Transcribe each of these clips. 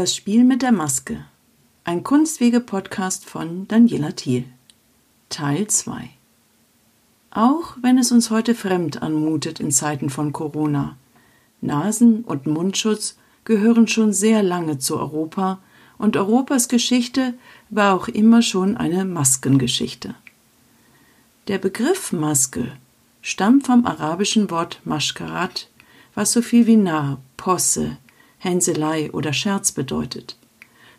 Das Spiel mit der Maske. Ein Kunstwege-Podcast von Daniela Thiel. Teil 2. Auch wenn es uns heute fremd anmutet in Zeiten von Corona. Nasen- und Mundschutz gehören schon sehr lange zu Europa und Europas Geschichte war auch immer schon eine Maskengeschichte. Der Begriff Maske stammt vom arabischen Wort Mashkarat, was so viel wie Narr, Posse, Hänselei oder Scherz bedeutet.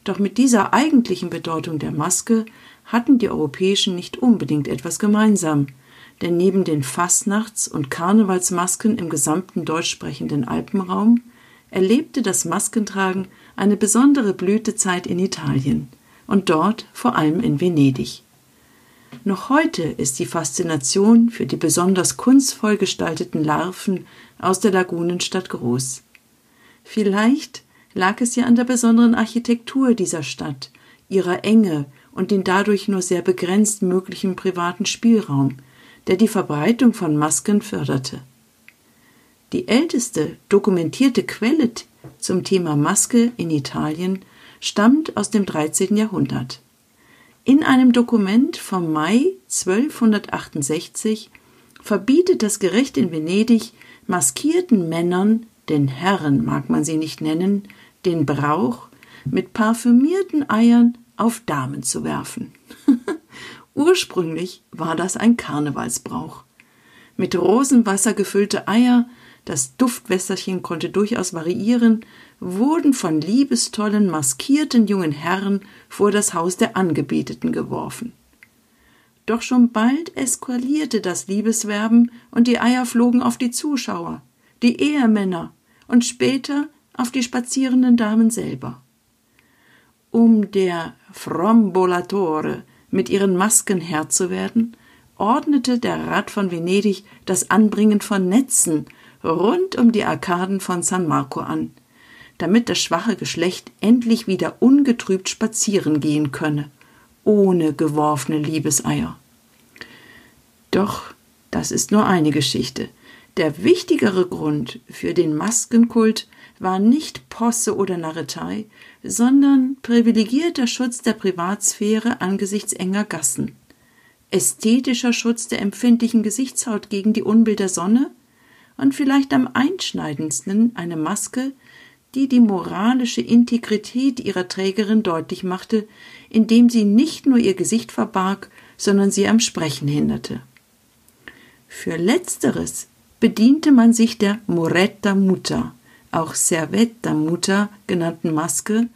Doch mit dieser eigentlichen Bedeutung der Maske hatten die Europäischen nicht unbedingt etwas gemeinsam, denn neben den Fastnachts- und Karnevalsmasken im gesamten deutschsprechenden Alpenraum erlebte das Maskentragen eine besondere Blütezeit in Italien und dort vor allem in Venedig. Noch heute ist die Faszination für die besonders kunstvoll gestalteten Larven aus der Lagunenstadt groß. Vielleicht lag es ja an der besonderen Architektur dieser Stadt, ihrer Enge und den dadurch nur sehr begrenzt möglichen privaten Spielraum, der die Verbreitung von Masken förderte. Die älteste dokumentierte Quelle zum Thema Maske in Italien stammt aus dem 13. Jahrhundert. In einem Dokument vom Mai 1268 verbietet das Gericht in Venedig maskierten Männern den Herren mag man sie nicht nennen, den Brauch, mit parfümierten Eiern auf Damen zu werfen. Ursprünglich war das ein Karnevalsbrauch. Mit Rosenwasser gefüllte Eier, das Duftwässerchen konnte durchaus variieren, wurden von liebestollen, maskierten jungen Herren vor das Haus der Angebeteten geworfen. Doch schon bald eskalierte das Liebeswerben und die Eier flogen auf die Zuschauer, die Ehemänner und später auf die spazierenden Damen selber. Um der Frombolatore mit ihren Masken Herr zu werden, ordnete der Rat von Venedig das Anbringen von Netzen rund um die Arkaden von San Marco an, damit das schwache Geschlecht endlich wieder ungetrübt spazieren gehen könne, ohne geworfene Liebeseier. Doch das ist nur eine Geschichte. Der wichtigere Grund für den Maskenkult war nicht Posse oder Narretei, sondern privilegierter Schutz der Privatsphäre angesichts enger Gassen, ästhetischer Schutz der empfindlichen Gesichtshaut gegen die Unbild der Sonne und vielleicht am einschneidendsten eine Maske, die die moralische Integrität ihrer Trägerin deutlich machte, indem sie nicht nur ihr Gesicht verbarg, sondern sie am Sprechen hinderte. Für letzteres bediente man sich der Moretta Mutter, auch Servetta Mutter genannten Maske,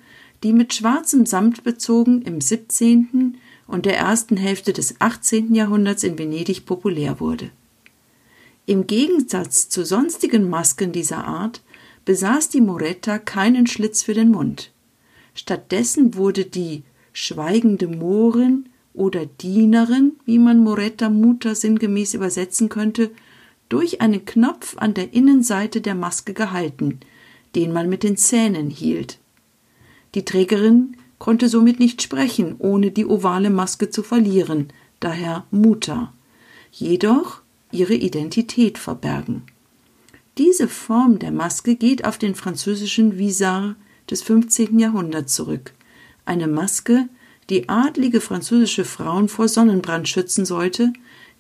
die mit schwarzem Samt bezogen im 17. und der ersten Hälfte des 18. Jahrhunderts in Venedig populär wurde. Im Gegensatz zu sonstigen Masken dieser Art besaß die Moretta keinen Schlitz für den Mund. Stattdessen wurde die schweigende Morin oder Dienerin, wie man Moretta Mutter sinngemäß übersetzen könnte, durch einen Knopf an der Innenseite der Maske gehalten, den man mit den Zähnen hielt. Die Trägerin konnte somit nicht sprechen, ohne die ovale Maske zu verlieren, daher Mutter, jedoch ihre Identität verbergen. Diese Form der Maske geht auf den französischen Visard des 15. Jahrhunderts zurück, eine Maske, die adlige französische Frauen vor Sonnenbrand schützen sollte,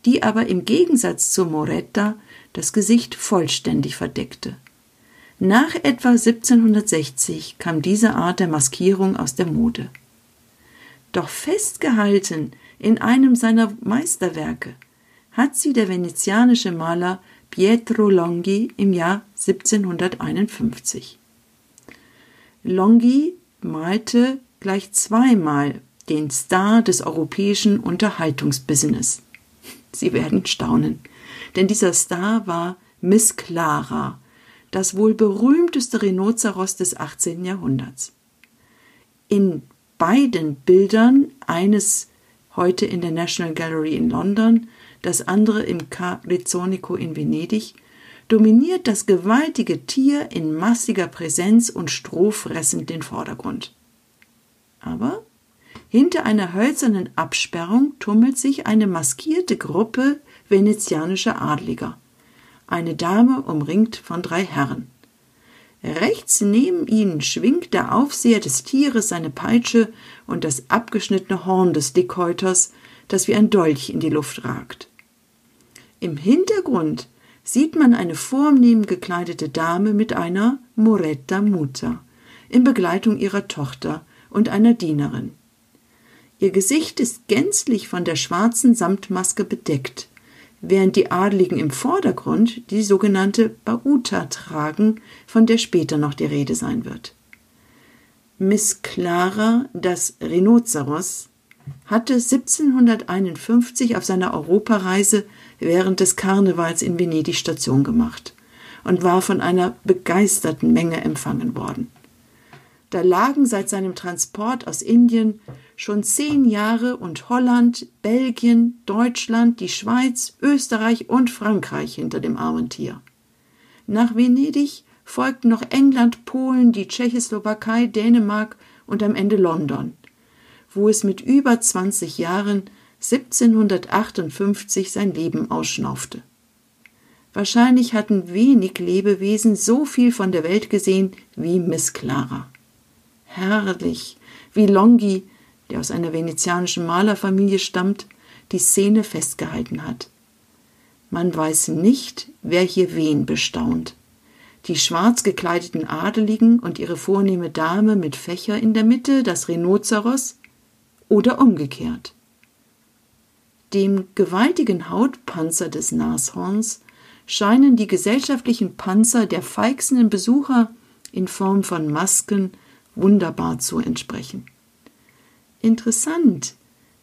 die aber im Gegensatz zur Moretta das Gesicht vollständig verdeckte. Nach etwa 1760 kam diese Art der Maskierung aus der Mode. Doch festgehalten in einem seiner Meisterwerke hat sie der venezianische Maler Pietro Longhi im Jahr 1751. Longhi malte gleich zweimal den Star des europäischen Unterhaltungsbusiness. Sie werden staunen, denn dieser Star war Miss Clara, das wohl berühmteste Rhinoceros des 18. Jahrhunderts. In beiden Bildern, eines heute in der National Gallery in London, das andere im Ca Rizzonico in Venedig, dominiert das gewaltige Tier in massiger Präsenz und strohfressend den Vordergrund. Aber hinter einer hölzernen Absperrung tummelt sich eine maskierte Gruppe venezianischer Adliger. Eine Dame umringt von drei Herren. Rechts neben ihnen schwingt der Aufseher des Tieres seine Peitsche und das abgeschnittene Horn des Dickhäuters, das wie ein Dolch in die Luft ragt. Im Hintergrund sieht man eine vornehm gekleidete Dame mit einer Moretta Mutter in Begleitung ihrer Tochter und einer Dienerin. Ihr Gesicht ist gänzlich von der schwarzen Samtmaske bedeckt, während die Adligen im Vordergrund die sogenannte Bauta tragen, von der später noch die Rede sein wird. Miss Clara, das Rhinoceros, hatte 1751 auf seiner Europareise während des Karnevals in Venedig Station gemacht und war von einer begeisterten Menge empfangen worden. Da lagen seit seinem Transport aus Indien schon zehn Jahre und Holland, Belgien, Deutschland, die Schweiz, Österreich und Frankreich hinter dem armen Tier. Nach Venedig folgten noch England, Polen, die Tschechoslowakei, Dänemark und am Ende London, wo es mit über 20 Jahren 1758 sein Leben ausschnaufte. Wahrscheinlich hatten wenig Lebewesen so viel von der Welt gesehen wie Miss Clara. Herrlich, wie Longhi, der aus einer venezianischen Malerfamilie stammt, die Szene festgehalten hat. Man weiß nicht, wer hier wen bestaunt. Die schwarz gekleideten Adeligen und ihre vornehme Dame mit Fächer in der Mitte, das Rhinoceros, oder umgekehrt. Dem gewaltigen Hautpanzer des Nashorns scheinen die gesellschaftlichen Panzer der feixenden Besucher in Form von Masken wunderbar zu entsprechen. Interessant,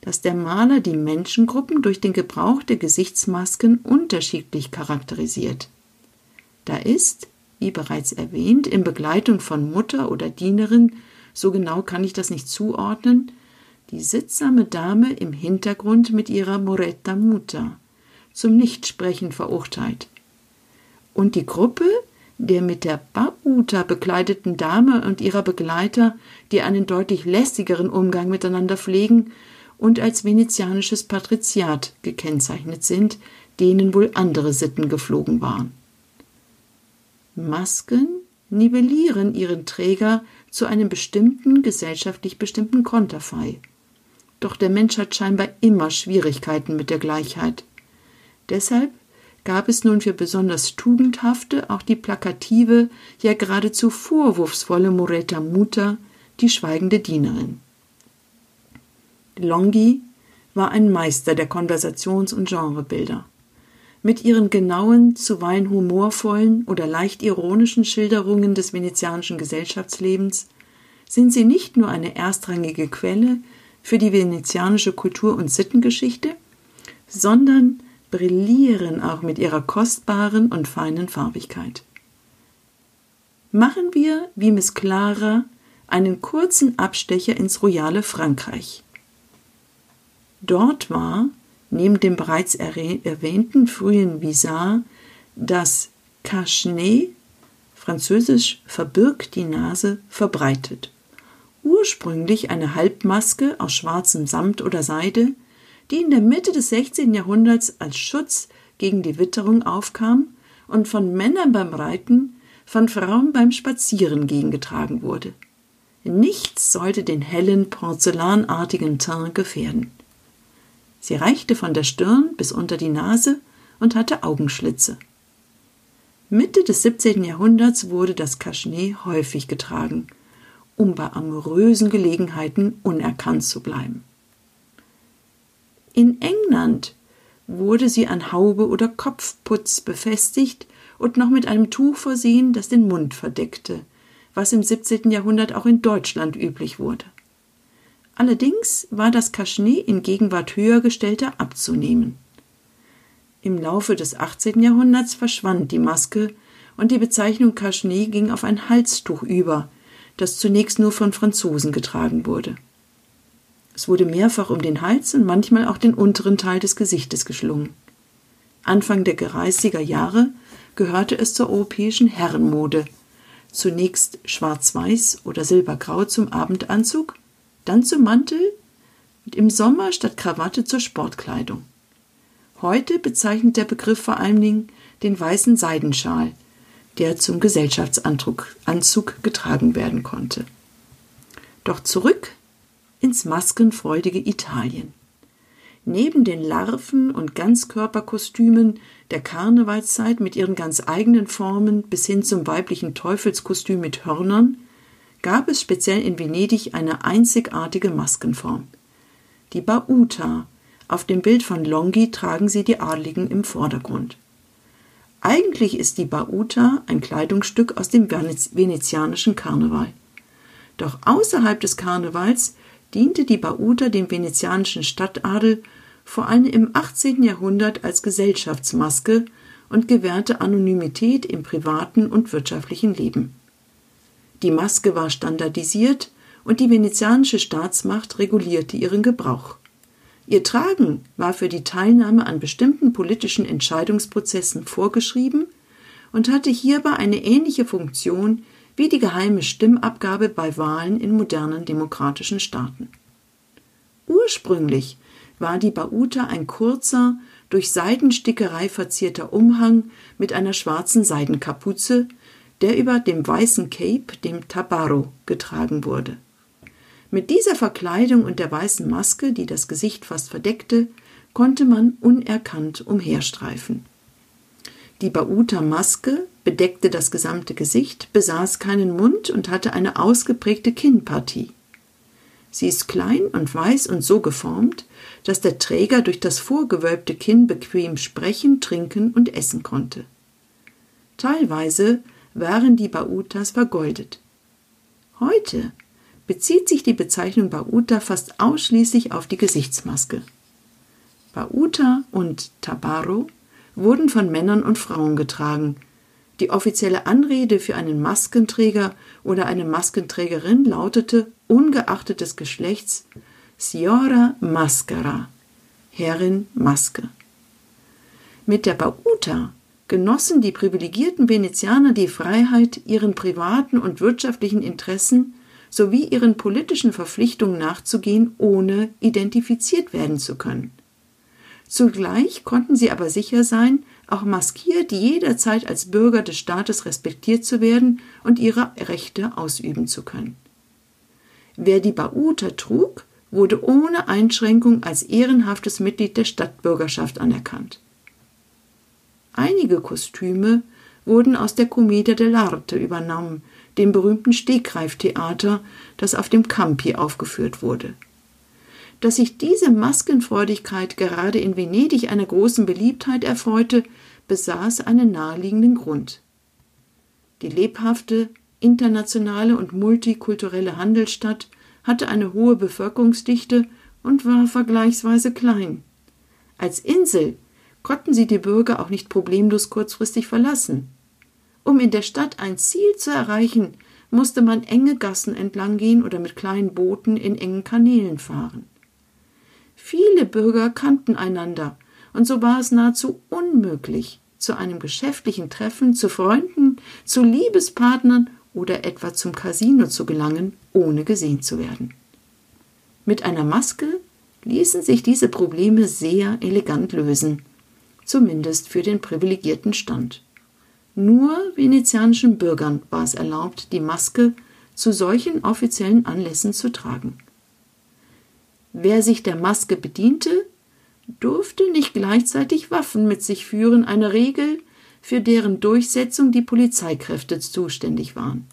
dass der Maler die Menschengruppen durch den Gebrauch der Gesichtsmasken unterschiedlich charakterisiert. Da ist, wie bereits erwähnt, in Begleitung von Mutter oder Dienerin, so genau kann ich das nicht zuordnen, die sittsame Dame im Hintergrund mit ihrer Moretta Mutter, zum Nichtsprechen verurteilt. Und die Gruppe der mit der Bauta bekleideten Dame und ihrer Begleiter, die einen deutlich lässigeren Umgang miteinander pflegen und als venezianisches Patriziat gekennzeichnet sind, denen wohl andere Sitten geflogen waren. Masken nivellieren ihren Träger zu einem bestimmten gesellschaftlich bestimmten Konterfei. Doch der Mensch hat scheinbar immer Schwierigkeiten mit der Gleichheit. Deshalb gab es nun für besonders tugendhafte auch die plakative, ja geradezu vorwurfsvolle Moretta Muta, die schweigende Dienerin. Longhi war ein Meister der Konversations- und Genrebilder. Mit ihren genauen, zuweilen humorvollen oder leicht ironischen Schilderungen des venezianischen Gesellschaftslebens sind sie nicht nur eine erstrangige Quelle für die venezianische Kultur- und Sittengeschichte, sondern brillieren auch mit ihrer kostbaren und feinen Farbigkeit. Machen wir, wie Miss Clara, einen kurzen Abstecher ins royale Frankreich. Dort war, neben dem bereits erwähnten frühen Visar, das Cache-nez, französisch verbirgt die Nase, verbreitet. Ursprünglich eine Halbmaske aus schwarzem Samt oder Seide, die in der Mitte des 16. Jahrhunderts als Schutz gegen die Witterung aufkam und von Männern beim Reiten, von Frauen beim Spazierengehen getragen wurde. Nichts sollte den hellen, porzellanartigen Teint gefährden. Sie reichte von der Stirn bis unter die Nase und hatte Augenschlitze. Mitte des 17. Jahrhunderts wurde das Cachenet häufig getragen, um bei amorösen Gelegenheiten unerkannt zu bleiben. In England wurde sie an Haube oder Kopfputz befestigt und noch mit einem Tuch versehen, das den Mund verdeckte, was im 17. Jahrhundert auch in Deutschland üblich wurde. Allerdings war das Kaschnet in Gegenwart höher gestellter abzunehmen. Im Laufe des 18. Jahrhunderts verschwand die Maske und die Bezeichnung Kaschnet ging auf ein Halstuch über, das zunächst nur von Franzosen getragen wurde. Es wurde mehrfach um den Hals und manchmal auch den unteren Teil des Gesichtes geschlungen. Anfang der 30er Jahre gehörte es zur europäischen Herrenmode. Zunächst schwarz-weiß oder silbergrau zum Abendanzug, dann zum Mantel und im Sommer statt Krawatte zur Sportkleidung. Heute bezeichnet der Begriff vor allen Dingen den weißen Seidenschal, der zum Gesellschaftsanzug getragen werden konnte. Doch zurück ins maskenfreudige Italien. Neben den Larven und Ganzkörperkostümen der Karnevalszeit mit ihren ganz eigenen Formen bis hin zum weiblichen Teufelskostüm mit Hörnern gab es speziell in Venedig eine einzigartige Maskenform. Die Bauta. Auf dem Bild von Longhi tragen sie die Adligen im Vordergrund. Eigentlich ist die Bauta ein Kleidungsstück aus dem venezianischen Karneval. Doch außerhalb des Karnevals diente die Bauta dem venezianischen Stadtadel vor allem im 18. Jahrhundert als Gesellschaftsmaske und gewährte Anonymität im privaten und wirtschaftlichen Leben. Die Maske war standardisiert und die venezianische Staatsmacht regulierte ihren Gebrauch. Ihr Tragen war für die Teilnahme an bestimmten politischen Entscheidungsprozessen vorgeschrieben und hatte hierbei eine ähnliche Funktion wie die geheime Stimmabgabe bei Wahlen in modernen demokratischen Staaten. Ursprünglich war die Bauta ein kurzer, durch Seidenstickerei verzierter Umhang mit einer schwarzen Seidenkapuze, der über dem weißen Cape, dem Tabaro, getragen wurde. Mit dieser Verkleidung und der weißen Maske, die das Gesicht fast verdeckte, konnte man unerkannt umherstreifen. Die Bauta-Maske bedeckte das gesamte Gesicht, besaß keinen Mund und hatte eine ausgeprägte Kinnpartie. Sie ist klein und weiß und so geformt, dass der Träger durch das vorgewölbte Kinn bequem sprechen, trinken und essen konnte. Teilweise waren die Bautas vergoldet. Heute bezieht sich die Bezeichnung Bauta fast ausschließlich auf die Gesichtsmaske. Bauta und Tabaro wurden von Männern und Frauen getragen. Die offizielle Anrede für einen Maskenträger oder eine Maskenträgerin lautete ungeachtet des Geschlechts Signora Maschera, Herrin Maske. Mit der Bauta genossen die privilegierten Venezianer die Freiheit, ihren privaten und wirtschaftlichen Interessen sowie ihren politischen Verpflichtungen nachzugehen, ohne identifiziert werden zu können. Zugleich konnten sie aber sicher sein, auch maskiert jederzeit als Bürger des Staates respektiert zu werden und ihre Rechte ausüben zu können. Wer die Bauta trug, wurde ohne Einschränkung als ehrenhaftes Mitglied der Stadtbürgerschaft anerkannt. Einige Kostüme wurden aus der Commedia dell'arte übernommen, dem berühmten Stegreiftheater, das auf dem Campi aufgeführt wurde. Dass sich diese Maskenfreudigkeit gerade in Venedig einer großen Beliebtheit erfreute, besaß einen naheliegenden Grund. Die lebhafte, internationale und multikulturelle Handelsstadt hatte eine hohe Bevölkerungsdichte und war vergleichsweise klein. Als Insel konnten sie die Bürger auch nicht problemlos kurzfristig verlassen. Um in der Stadt ein Ziel zu erreichen, musste man enge Gassen entlang gehen oder mit kleinen Booten in engen Kanälen fahren. Viele Bürger kannten einander, und so war es nahezu unmöglich, zu einem geschäftlichen Treffen, zu Freunden, zu Liebespartnern oder etwa zum Casino zu gelangen, ohne gesehen zu werden. Mit einer Maske ließen sich diese Probleme sehr elegant lösen, zumindest für den privilegierten Stand. Nur venezianischen Bürgern war es erlaubt, die Maske zu solchen offiziellen Anlässen zu tragen. Wer sich der Maske bediente, durfte nicht gleichzeitig Waffen mit sich führen, eine Regel, für deren Durchsetzung die Polizeikräfte zuständig waren.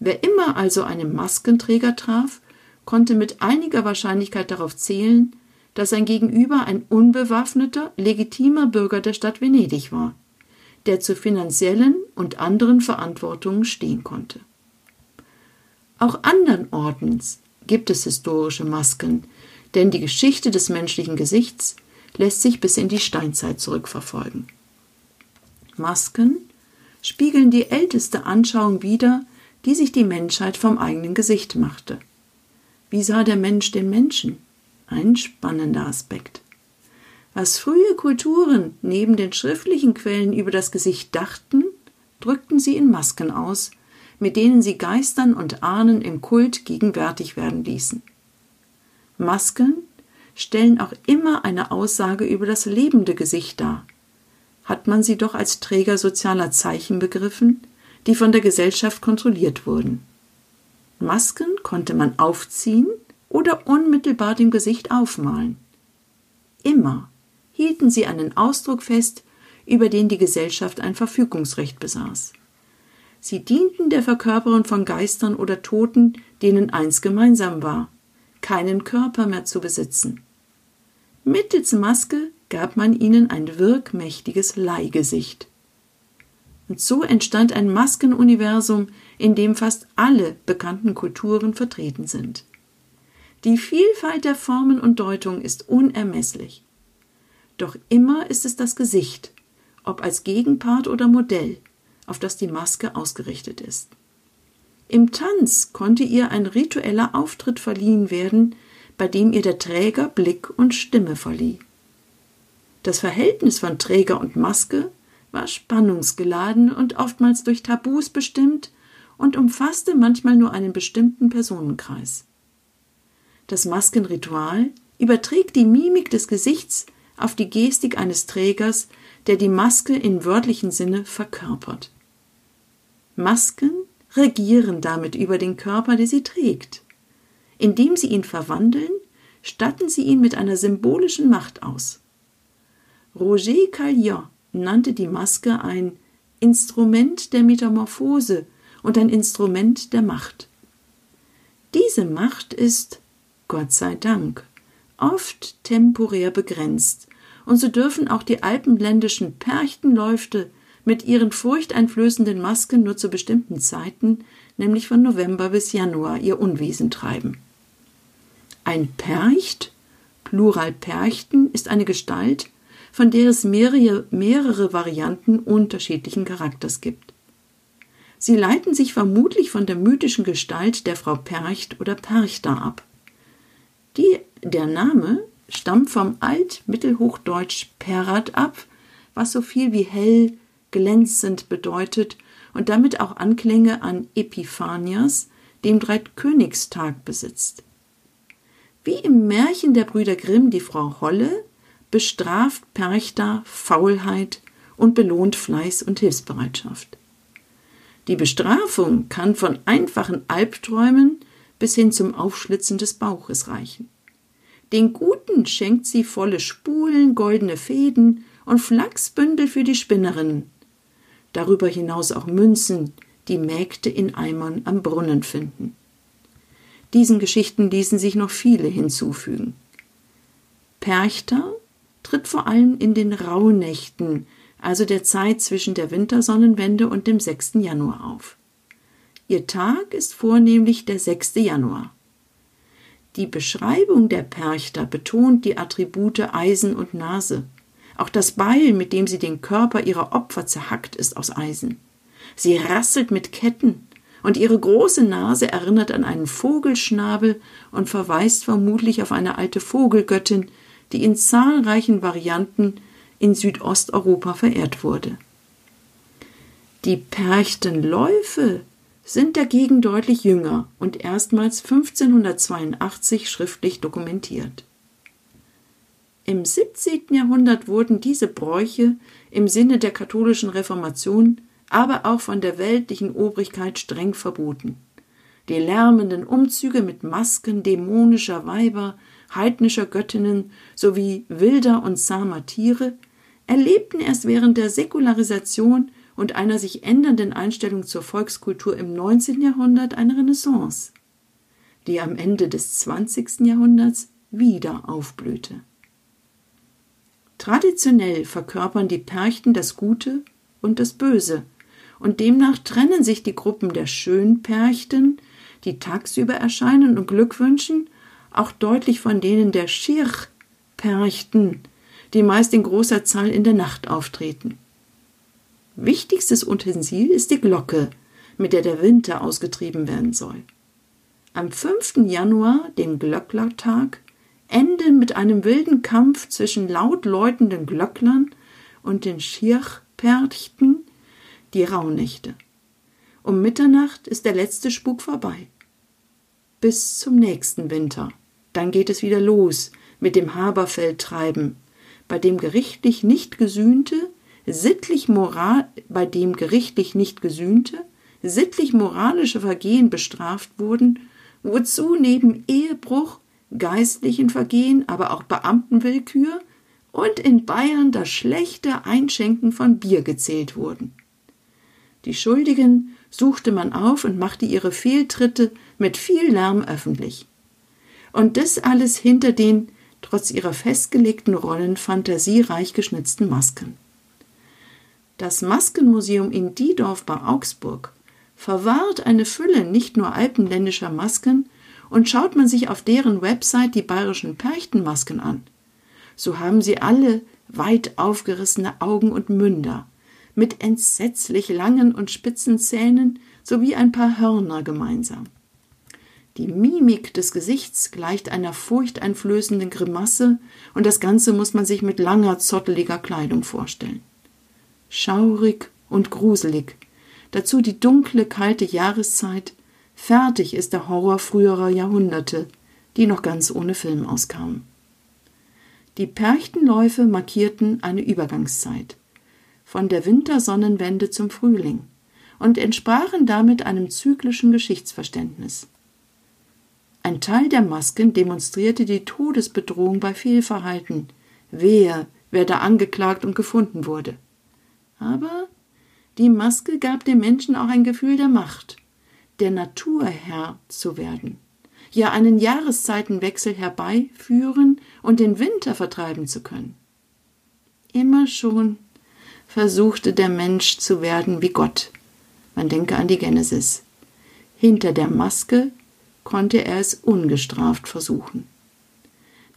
Wer immer also einen Maskenträger traf, konnte mit einiger Wahrscheinlichkeit darauf zählen, dass sein Gegenüber ein unbewaffneter, legitimer Bürger der Stadt Venedig war der zu finanziellen und anderen Verantwortungen stehen konnte. Auch anderen Ordens gibt es historische Masken, denn die Geschichte des menschlichen Gesichts lässt sich bis in die Steinzeit zurückverfolgen. Masken spiegeln die älteste Anschauung wider, die sich die Menschheit vom eigenen Gesicht machte. Wie sah der Mensch den Menschen? Ein spannender Aspekt. Was frühe Kulturen neben den schriftlichen Quellen über das Gesicht dachten, drückten sie in Masken aus, mit denen sie Geistern und Ahnen im Kult gegenwärtig werden ließen. Masken stellen auch immer eine Aussage über das lebende Gesicht dar. hat man sie doch als Träger sozialer Zeichen begriffen, die von der Gesellschaft kontrolliert wurden. Masken konnte man aufziehen oder unmittelbar dem Gesicht aufmalen. Immer hielten sie einen Ausdruck fest, über den die Gesellschaft ein Verfügungsrecht besaß. Sie dienten der Verkörperung von Geistern oder Toten, denen eins gemeinsam war, keinen Körper mehr zu besitzen. Mittels Maske gab man ihnen ein wirkmächtiges Leihgesicht. Und so entstand ein Maskenuniversum, in dem fast alle bekannten Kulturen vertreten sind. Die Vielfalt der Formen und Deutungen ist unermesslich. Doch immer ist es das Gesicht, ob als Gegenpart oder Modell, auf das die Maske ausgerichtet ist. Im Tanz konnte ihr ein ritueller Auftritt verliehen werden, bei dem ihr der Träger Blick und Stimme verlieh. Das Verhältnis von Träger und Maske war spannungsgeladen und oftmals durch Tabus bestimmt und umfasste manchmal nur einen bestimmten Personenkreis. Das Maskenritual überträgt die Mimik des Gesichts auf die Gestik eines Trägers, der die Maske in wörtlichen Sinne verkörpert. Masken regieren damit über den Körper, der sie trägt. Indem sie ihn verwandeln, statten sie ihn mit einer symbolischen Macht aus. Roger Calliot nannte die Maske ein Instrument der Metamorphose und ein Instrument der Macht. Diese Macht ist, Gott sei Dank, oft temporär begrenzt, und so dürfen auch die alpenländischen Perchtenläufte mit ihren furchteinflößenden Masken nur zu bestimmten Zeiten, nämlich von November bis Januar, ihr Unwesen treiben. Ein Percht, Plural Perchten, ist eine Gestalt, von der es mehrere, mehrere Varianten unterschiedlichen Charakters gibt. Sie leiten sich vermutlich von der mythischen Gestalt der Frau Percht oder Perchter ab. Die, der Name stammt vom Altmittelhochdeutsch perat ab, was so viel wie hell, glänzend bedeutet und damit auch Anklänge an Epiphanias, dem Dreikönigstag, besitzt. Wie im Märchen der Brüder Grimm die Frau Holle bestraft Perchta Faulheit und belohnt Fleiß und Hilfsbereitschaft. Die Bestrafung kann von einfachen Albträumen bis hin zum Aufschlitzen des Bauches reichen. Den Guten schenkt sie volle Spulen, goldene Fäden und Flachsbündel für die Spinnerinnen. Darüber hinaus auch Münzen, die Mägde in Eimern am Brunnen finden. Diesen Geschichten ließen sich noch viele hinzufügen. Perchter tritt vor allem in den Rauhnächten, also der Zeit zwischen der Wintersonnenwende und dem 6. Januar auf. Ihr Tag ist vornehmlich der 6. Januar. Die Beschreibung der Perchter betont die Attribute Eisen und Nase. Auch das Beil, mit dem sie den Körper ihrer Opfer zerhackt, ist aus Eisen. Sie rasselt mit Ketten, und ihre große Nase erinnert an einen Vogelschnabel und verweist vermutlich auf eine alte Vogelgöttin, die in zahlreichen Varianten in Südosteuropa verehrt wurde. Die Perchtenläufe sind dagegen deutlich jünger und erstmals 1582 schriftlich dokumentiert. Im 17. Jahrhundert wurden diese Bräuche im Sinne der katholischen Reformation, aber auch von der weltlichen Obrigkeit streng verboten. Die lärmenden Umzüge mit Masken dämonischer Weiber heidnischer Göttinnen sowie wilder und zahmer Tiere erlebten erst während der Säkularisation und einer sich ändernden Einstellung zur Volkskultur im 19. Jahrhundert eine Renaissance, die am Ende des 20. Jahrhunderts wieder aufblühte. Traditionell verkörpern die Perchten das Gute und das Böse, und demnach trennen sich die Gruppen der Schönperchten, die tagsüber erscheinen und Glück wünschen, auch deutlich von denen der Schirchperchten, die meist in großer Zahl in der Nacht auftreten. Wichtigstes Utensil ist die Glocke, mit der der Winter ausgetrieben werden soll. Am 5. Januar, dem Glöcklertag, enden mit einem wilden Kampf zwischen laut läutenden Glöcklern und den Schirchperchten die Rauhnächte. Um Mitternacht ist der letzte Spuk vorbei. Bis zum nächsten Winter. Dann geht es wieder los mit dem Haberfeldtreiben, bei dem gerichtlich nicht Gesühnte sittlich moral, bei dem gerichtlich nicht gesühnte, sittlich moralische Vergehen bestraft wurden, wozu neben Ehebruch, geistlichen Vergehen, aber auch Beamtenwillkür und in Bayern das schlechte Einschenken von Bier gezählt wurden. Die Schuldigen suchte man auf und machte ihre Fehltritte mit viel Lärm öffentlich. Und das alles hinter den, trotz ihrer festgelegten Rollen, fantasiereich geschnitzten Masken. Das Maskenmuseum in Diedorf bei Augsburg verwahrt eine Fülle nicht nur alpenländischer Masken, und schaut man sich auf deren Website die bayerischen Perchtenmasken an, so haben sie alle weit aufgerissene Augen und Münder, mit entsetzlich langen und spitzen Zähnen sowie ein paar Hörner gemeinsam. Die Mimik des Gesichts gleicht einer furchteinflößenden Grimasse, und das Ganze muss man sich mit langer, zotteliger Kleidung vorstellen. Schaurig und gruselig, dazu die dunkle, kalte Jahreszeit, fertig ist der Horror früherer Jahrhunderte, die noch ganz ohne Film auskamen. Die Perchtenläufe markierten eine Übergangszeit von der Wintersonnenwende zum Frühling und entsprachen damit einem zyklischen Geschichtsverständnis. Ein Teil der Masken demonstrierte die Todesbedrohung bei Fehlverhalten. Wer, wer da angeklagt und gefunden wurde. Aber die Maske gab dem Menschen auch ein Gefühl der Macht, der Naturherr zu werden, ja einen Jahreszeitenwechsel herbeiführen und den Winter vertreiben zu können. Immer schon versuchte der Mensch zu werden wie Gott. Man denke an die Genesis. Hinter der Maske konnte er es ungestraft versuchen.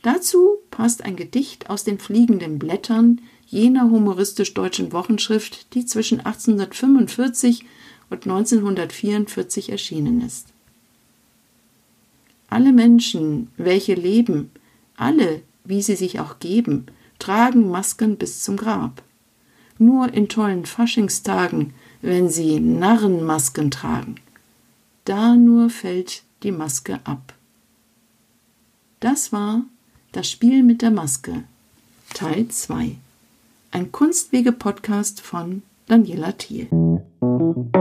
Dazu passt ein Gedicht aus den fliegenden Blättern jener humoristisch-deutschen Wochenschrift, die zwischen 1845 und 1944 erschienen ist. Alle Menschen, welche leben, alle, wie sie sich auch geben, tragen Masken bis zum Grab nur in tollen Faschingstagen, wenn sie Narrenmasken tragen. Da nur fällt die Maske ab. Das war das Spiel mit der Maske Teil 2. Ein Kunstwege-Podcast von Daniela Thiel. Musik